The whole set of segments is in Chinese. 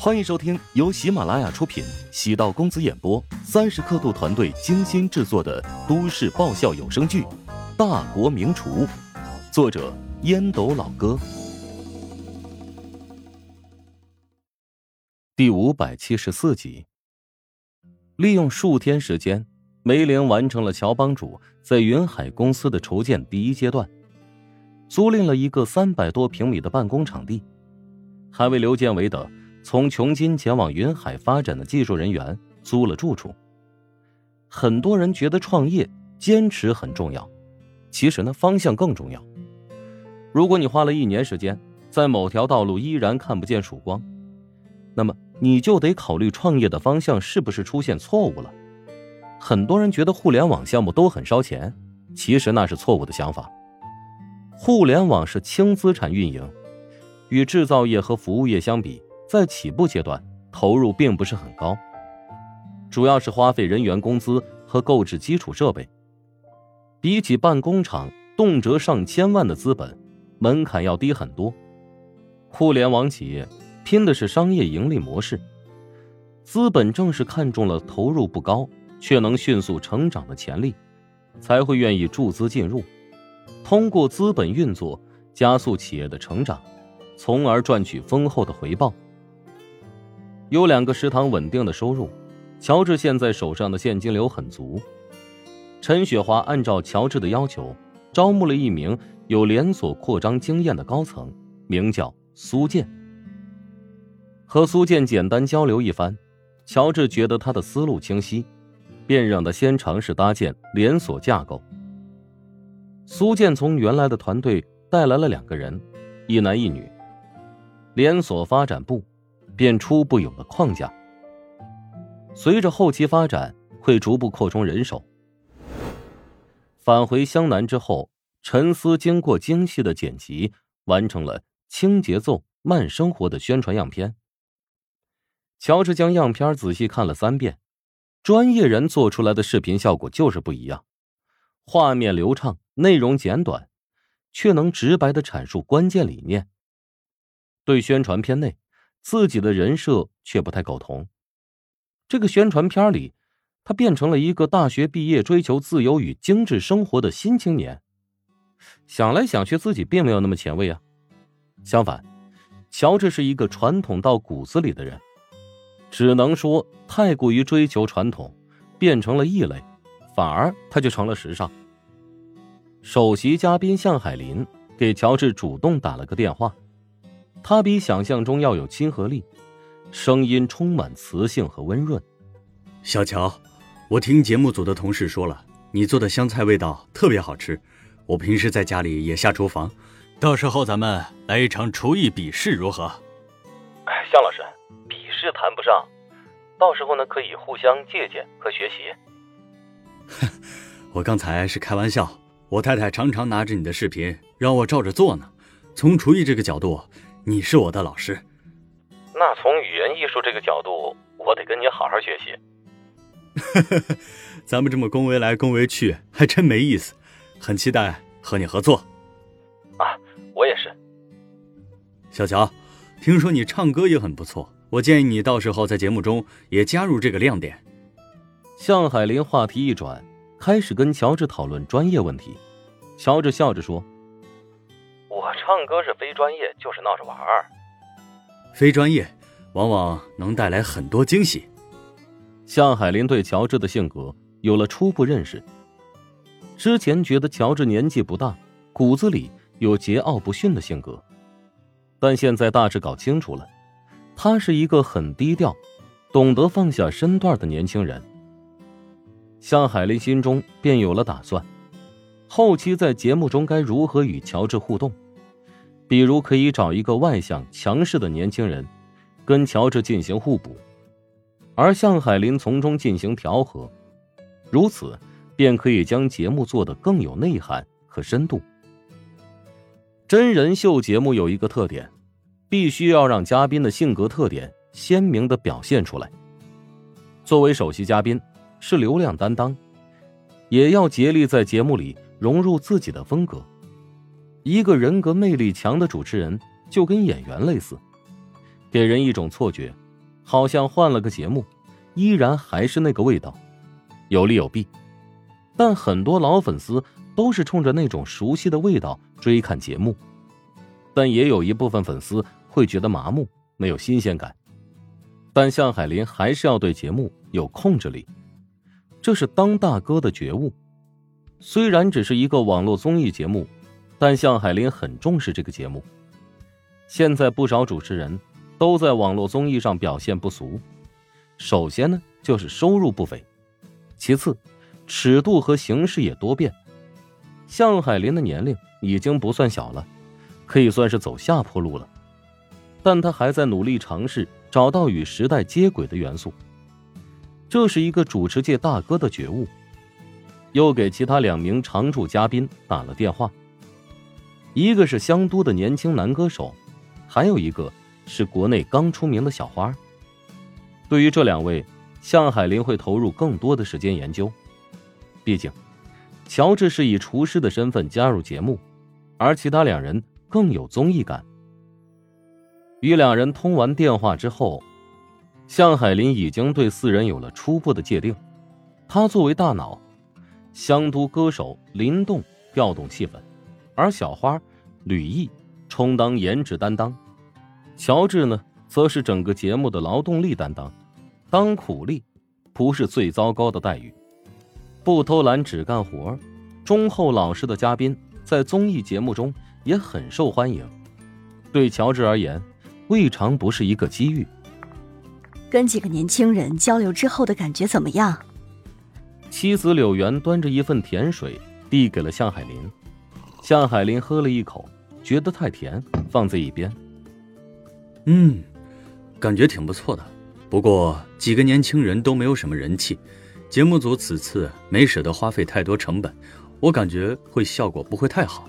欢迎收听由喜马拉雅出品、喜道公子演播、三十刻度团队精心制作的都市爆笑有声剧《大国名厨》，作者烟斗老哥，第五百七十四集。利用数天时间，梅玲完成了乔帮主在云海公司的筹建第一阶段，租赁了一个三百多平米的办公场地，还为刘建伟等。从琼金前往云海发展的技术人员租了住处。很多人觉得创业坚持很重要，其实呢方向更重要。如果你花了一年时间，在某条道路依然看不见曙光，那么你就得考虑创业的方向是不是出现错误了。很多人觉得互联网项目都很烧钱，其实那是错误的想法。互联网是轻资产运营，与制造业和服务业相比。在起步阶段，投入并不是很高，主要是花费人员工资和购置基础设备。比起办工厂，动辄上千万的资本，门槛要低很多。互联网企业拼的是商业盈利模式，资本正是看中了投入不高却能迅速成长的潜力，才会愿意注资进入，通过资本运作加速企业的成长，从而赚取丰厚的回报。有两个食堂稳定的收入，乔治现在手上的现金流很足。陈雪华按照乔治的要求，招募了一名有连锁扩张经验的高层，名叫苏建。和苏建简单交流一番，乔治觉得他的思路清晰，便让他先尝试搭建连锁架构。苏建从原来的团队带来了两个人，一男一女，连锁发展部。便初步有了框架。随着后期发展，会逐步扩充人手。返回湘南之后，陈思经过精细的剪辑，完成了轻节奏慢生活的宣传样片。乔治将样片仔细看了三遍，专业人做出来的视频效果就是不一样，画面流畅，内容简短，却能直白的阐述关键理念。对宣传片内。自己的人设却不太苟同。这个宣传片里，他变成了一个大学毕业、追求自由与精致生活的新青年。想来想去，自己并没有那么前卫啊。相反，乔治是一个传统到骨子里的人，只能说太过于追求传统，变成了异类，反而他就成了时尚。首席嘉宾向海林给乔治主动打了个电话。他比想象中要有亲和力，声音充满磁性和温润。小乔，我听节目组的同事说了，你做的香菜味道特别好吃。我平时在家里也下厨房，到时候咱们来一场厨艺比试如何？哎，向老师，比试谈不上，到时候呢可以互相借鉴和学习。我刚才是开玩笑，我太太常常拿着你的视频让我照着做呢。从厨艺这个角度。你是我的老师，那从语言艺术这个角度，我得跟你好好学习。咱们这么恭维来恭维去，还真没意思。很期待和你合作。啊，我也是。小乔，听说你唱歌也很不错，我建议你到时候在节目中也加入这个亮点。向海林话题一转，开始跟乔治讨论专业问题。乔治笑着说。我唱歌是非专业，就是闹着玩儿。非专业，往往能带来很多惊喜。向海林对乔治的性格有了初步认识。之前觉得乔治年纪不大，骨子里有桀骜不驯的性格，但现在大致搞清楚了，他是一个很低调、懂得放下身段的年轻人。向海林心中便有了打算，后期在节目中该如何与乔治互动。比如可以找一个外向强势的年轻人，跟乔治进行互补，而向海林从中进行调和，如此便可以将节目做得更有内涵和深度。真人秀节目有一个特点，必须要让嘉宾的性格特点鲜明的表现出来。作为首席嘉宾，是流量担当，也要竭力在节目里融入自己的风格。一个人格魅力强的主持人，就跟演员类似，给人一种错觉，好像换了个节目，依然还是那个味道，有利有弊。但很多老粉丝都是冲着那种熟悉的味道追看节目，但也有一部分粉丝会觉得麻木，没有新鲜感。但向海林还是要对节目有控制力，这是当大哥的觉悟。虽然只是一个网络综艺节目，但向海林很重视这个节目。现在不少主持人都在网络综艺上表现不俗，首先呢就是收入不菲，其次。尺度和形式也多变，向海林的年龄已经不算小了，可以算是走下坡路了，但他还在努力尝试找到与时代接轨的元素，这是一个主持界大哥的觉悟。又给其他两名常驻嘉宾打了电话，一个是香都的年轻男歌手，还有一个是国内刚出名的小花。对于这两位，向海林会投入更多的时间研究。毕竟，乔治是以厨师的身份加入节目，而其他两人更有综艺感。与两人通完电话之后，向海林已经对四人有了初步的界定。他作为大脑，香都歌手林动调动气氛，而小花吕毅充当颜值担当，乔治呢，则是整个节目的劳动力担当，当苦力，不是最糟糕的待遇。不偷懒只干活，忠厚老实的嘉宾在综艺节目中也很受欢迎。对乔治而言，未尝不是一个机遇。跟几个年轻人交流之后的感觉怎么样？妻子柳原端着一份甜水递给了向海林，向海林喝了一口，觉得太甜，放在一边。嗯，感觉挺不错的，不过几个年轻人都没有什么人气。节目组此次没舍得花费太多成本，我感觉会效果不会太好。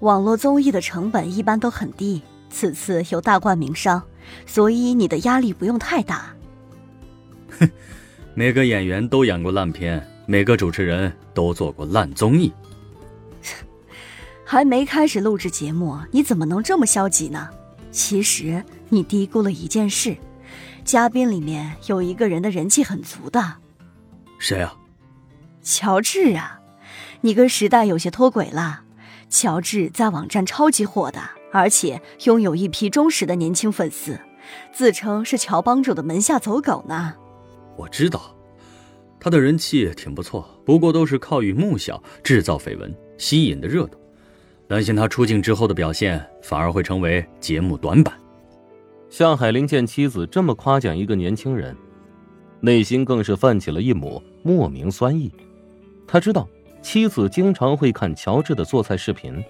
网络综艺的成本一般都很低，此次有大冠名商，所以你的压力不用太大。哼，每个演员都演过烂片，每个主持人都做过烂综艺。还没开始录制节目，你怎么能这么消极呢？其实你低估了一件事，嘉宾里面有一个人的人气很足的。谁啊？乔治啊，你跟时代有些脱轨了。乔治在网站超级火的，而且拥有一批忠实的年轻粉丝，自称是乔帮主的门下走狗呢。我知道，他的人气挺不错，不过都是靠与穆小制造绯闻吸引的热度，担心他出镜之后的表现反而会成为节目短板。向海林见妻子这么夸奖一个年轻人。内心更是泛起了一抹莫名酸意。他知道妻子经常会看乔治的做菜视频。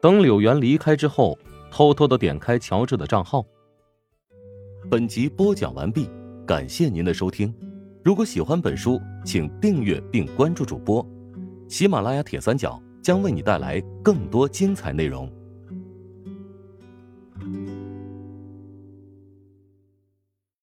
等柳原离开之后，偷偷的点开乔治的账号。本集播讲完毕，感谢您的收听。如果喜欢本书，请订阅并关注主播。喜马拉雅铁三角将为你带来更多精彩内容。